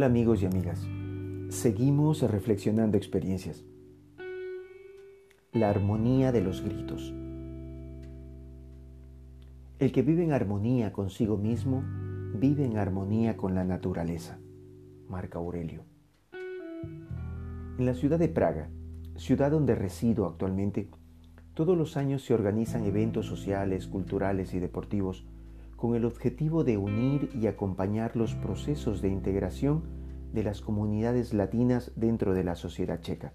Hola amigos y amigas. Seguimos reflexionando experiencias. La armonía de los gritos. El que vive en armonía consigo mismo, vive en armonía con la naturaleza. Marca Aurelio. En la ciudad de Praga, ciudad donde resido actualmente, todos los años se organizan eventos sociales, culturales y deportivos con el objetivo de unir y acompañar los procesos de integración de las comunidades latinas dentro de la sociedad checa.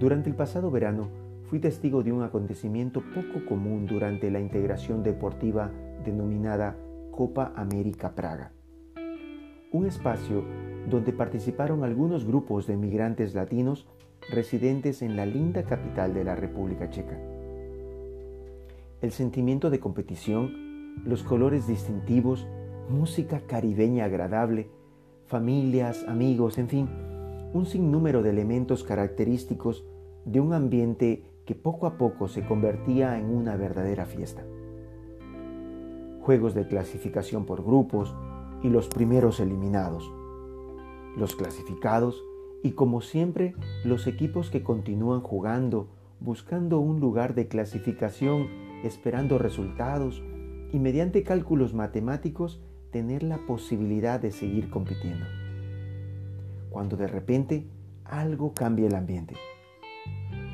Durante el pasado verano fui testigo de un acontecimiento poco común durante la integración deportiva denominada Copa América Praga. Un espacio donde participaron algunos grupos de migrantes latinos residentes en la linda capital de la República Checa. El sentimiento de competición los colores distintivos, música caribeña agradable, familias, amigos, en fin, un sinnúmero de elementos característicos de un ambiente que poco a poco se convertía en una verdadera fiesta. Juegos de clasificación por grupos y los primeros eliminados. Los clasificados y como siempre los equipos que continúan jugando, buscando un lugar de clasificación, esperando resultados y mediante cálculos matemáticos tener la posibilidad de seguir compitiendo. Cuando de repente algo cambia el ambiente.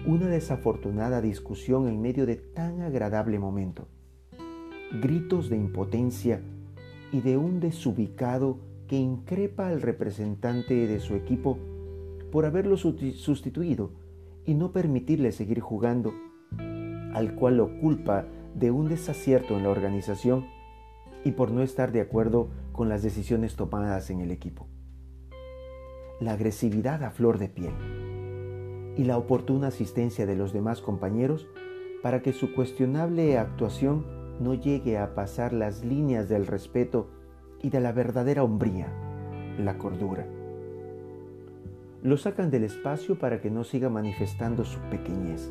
Una desafortunada discusión en medio de tan agradable momento. Gritos de impotencia y de un desubicado que increpa al representante de su equipo por haberlo sustituido y no permitirle seguir jugando, al cual lo culpa de un desacierto en la organización y por no estar de acuerdo con las decisiones tomadas en el equipo. La agresividad a flor de piel y la oportuna asistencia de los demás compañeros para que su cuestionable actuación no llegue a pasar las líneas del respeto y de la verdadera hombría, la cordura. Lo sacan del espacio para que no siga manifestando su pequeñez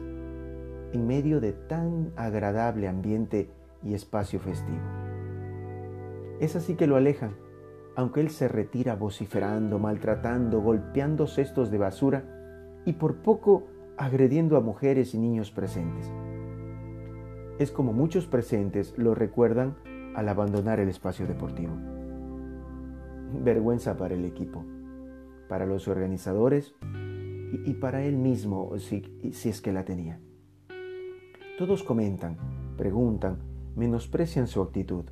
en medio de tan agradable ambiente y espacio festivo. Es así que lo alejan, aunque él se retira vociferando, maltratando, golpeando cestos de basura y por poco agrediendo a mujeres y niños presentes. Es como muchos presentes lo recuerdan al abandonar el espacio deportivo. Vergüenza para el equipo, para los organizadores y, para él mismo si, si es que la tenía. Todos comentan, preguntan, menosprecian su actitud.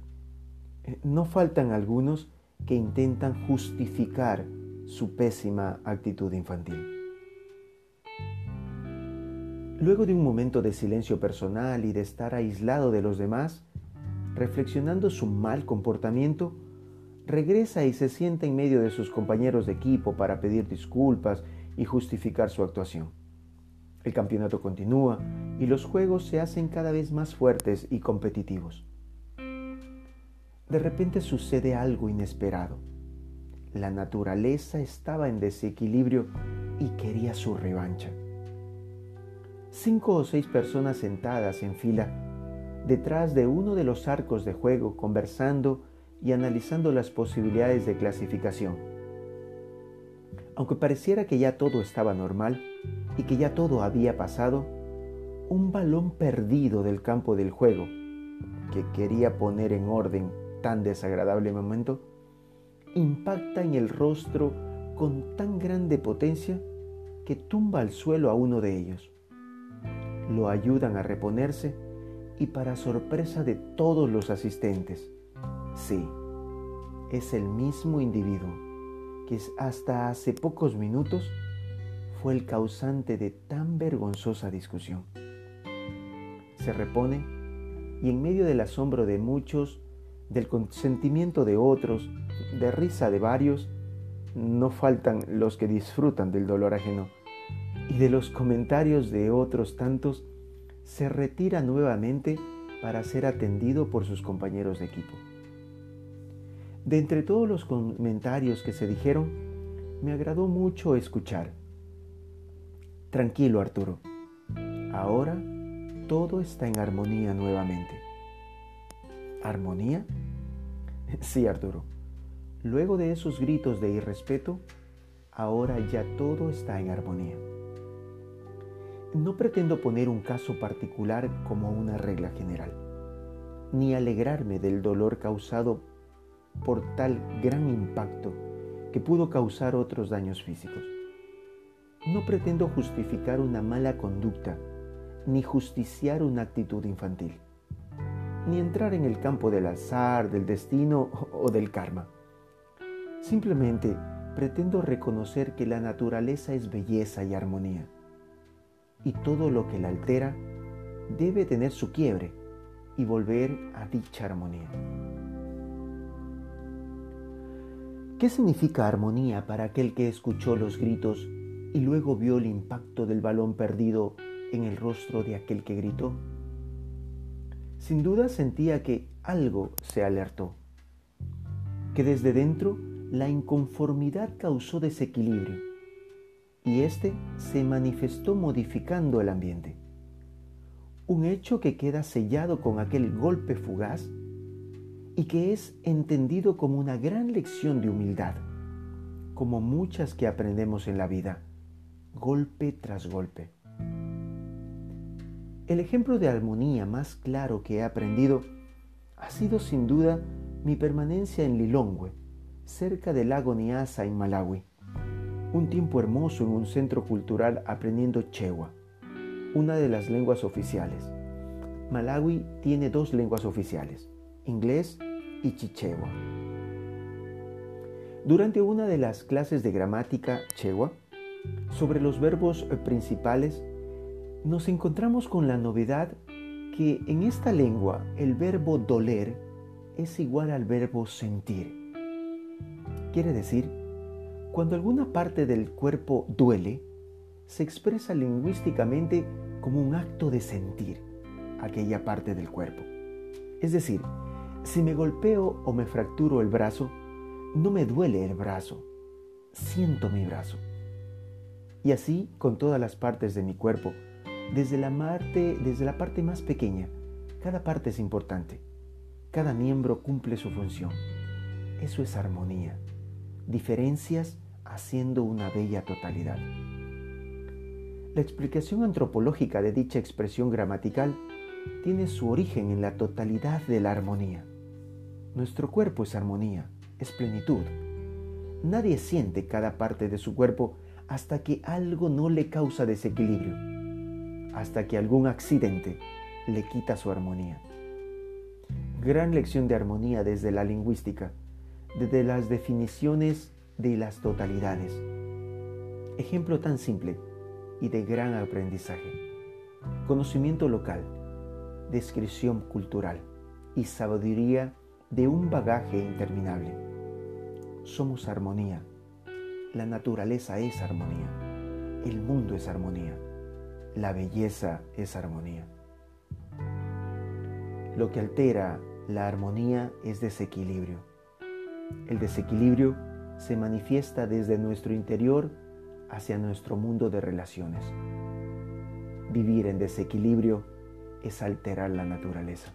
Eh, no faltan algunos que intentan justificar su pésima actitud infantil. Luego de un momento de silencio personal y de estar aislado de los demás, reflexionando su mal comportamiento, regresa y se sienta en medio de sus compañeros de equipo para pedir disculpas y justificar su actuación. El campeonato continúa y los juegos se hacen cada vez más fuertes y competitivos. De repente sucede algo inesperado. La naturaleza estaba en desequilibrio y quería su revancha. Cinco o seis personas sentadas en fila detrás de uno de los arcos de juego conversando y analizando las posibilidades de clasificación. Aunque pareciera que ya todo estaba normal, y que ya todo había pasado, un balón perdido del campo del juego, que quería poner en orden tan desagradable momento, impacta en el rostro con tan grande potencia que tumba al suelo a uno de ellos. Lo ayudan a reponerse y para sorpresa de todos los asistentes, sí, es el mismo individuo que hasta hace pocos minutos fue el causante de tan vergonzosa discusión. Se repone y en medio del asombro de muchos, del consentimiento de otros, de risa de varios, no faltan los que disfrutan del dolor ajeno y de los comentarios de otros tantos, se retira nuevamente para ser atendido por sus compañeros de equipo. De entre todos los comentarios que se dijeron, me agradó mucho escuchar Tranquilo, Arturo. Ahora todo está en armonía nuevamente. ¿Armonía? Sí, Arturo. luego de esos gritos de irrespeto, ahora ya todo está en armonía. No pretendo poner un caso particular como una regla general, ni alegrarme del dolor causado por tal gran impacto que pudo causar otros daños físicos. No pretendo justificar una mala conducta, ni justiciar una actitud infantil, ni entrar en el campo del azar, del destino o del karma. Simplemente pretendo reconocer que la naturaleza es belleza y armonía, y todo lo que la altera debe tener su quiebre y volver a dicha armonía. ¿Qué significa armonía para aquel que escuchó los gritos y luego vio el impacto del balón perdido en el rostro de aquel que gritó? Sin duda sentía que algo se alertó, que desde dentro la inconformidad causó desequilibrio y éste se manifestó modificando el ambiente. Un hecho que queda sellado con aquel golpe fugaz y que es entendido como una gran lección de humildad, como muchas que aprendemos en la vida, golpe tras golpe. El ejemplo de armonía más claro que he aprendido ha sido sin duda mi permanencia en Lilongwe, cerca del lago Nyasa en Malawi. Un tiempo hermoso en un centro cultural aprendiendo chewa, una de las lenguas oficiales. Malawi tiene dos lenguas oficiales, inglés y chichewa. Durante una de las clases de gramática chewa, sobre los verbos principales, nos encontramos con la novedad que en esta lengua el verbo doler es igual al verbo sentir. Quiere decir, cuando alguna parte del cuerpo duele, se expresa lingüísticamente como un acto de sentir aquella parte del cuerpo. Es decir, si me golpeo o me fracturo el brazo, no me duele el brazo, siento mi brazo. Y así con todas las partes de mi cuerpo, desde la, parte, desde la parte más pequeña, cada parte es importante, cada miembro cumple su función. Eso es armonía diferencias haciendo una bella totalidad. La explicación antropológica de dicha expresión gramatical tiene su origen en la totalidad de la armonía. Nuestro cuerpo es armonía, es plenitud. Nadie siente cada parte de su cuerpo hasta que algo no le causa desequilibrio, hasta que algún accidente le quita su armonía. Gran lección de armonía desde la lingüística desde las definiciones de las totalidades. Ejemplo tan simple y de gran aprendizaje. Conocimiento local, descripción cultural y sabiduría de un bagaje interminable. Somos armonía. La naturaleza es armonía. El mundo es armonía. La belleza es armonía. Lo que altera la armonía es desequilibrio el desequilibrio se manifiesta desde nuestro interior hacia nuestro mundo de relaciones. Vivir en desequilibrio es alterar la naturaleza.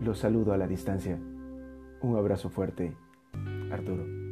Los saludo a la distancia. Un abrazo fuerte, Arturo.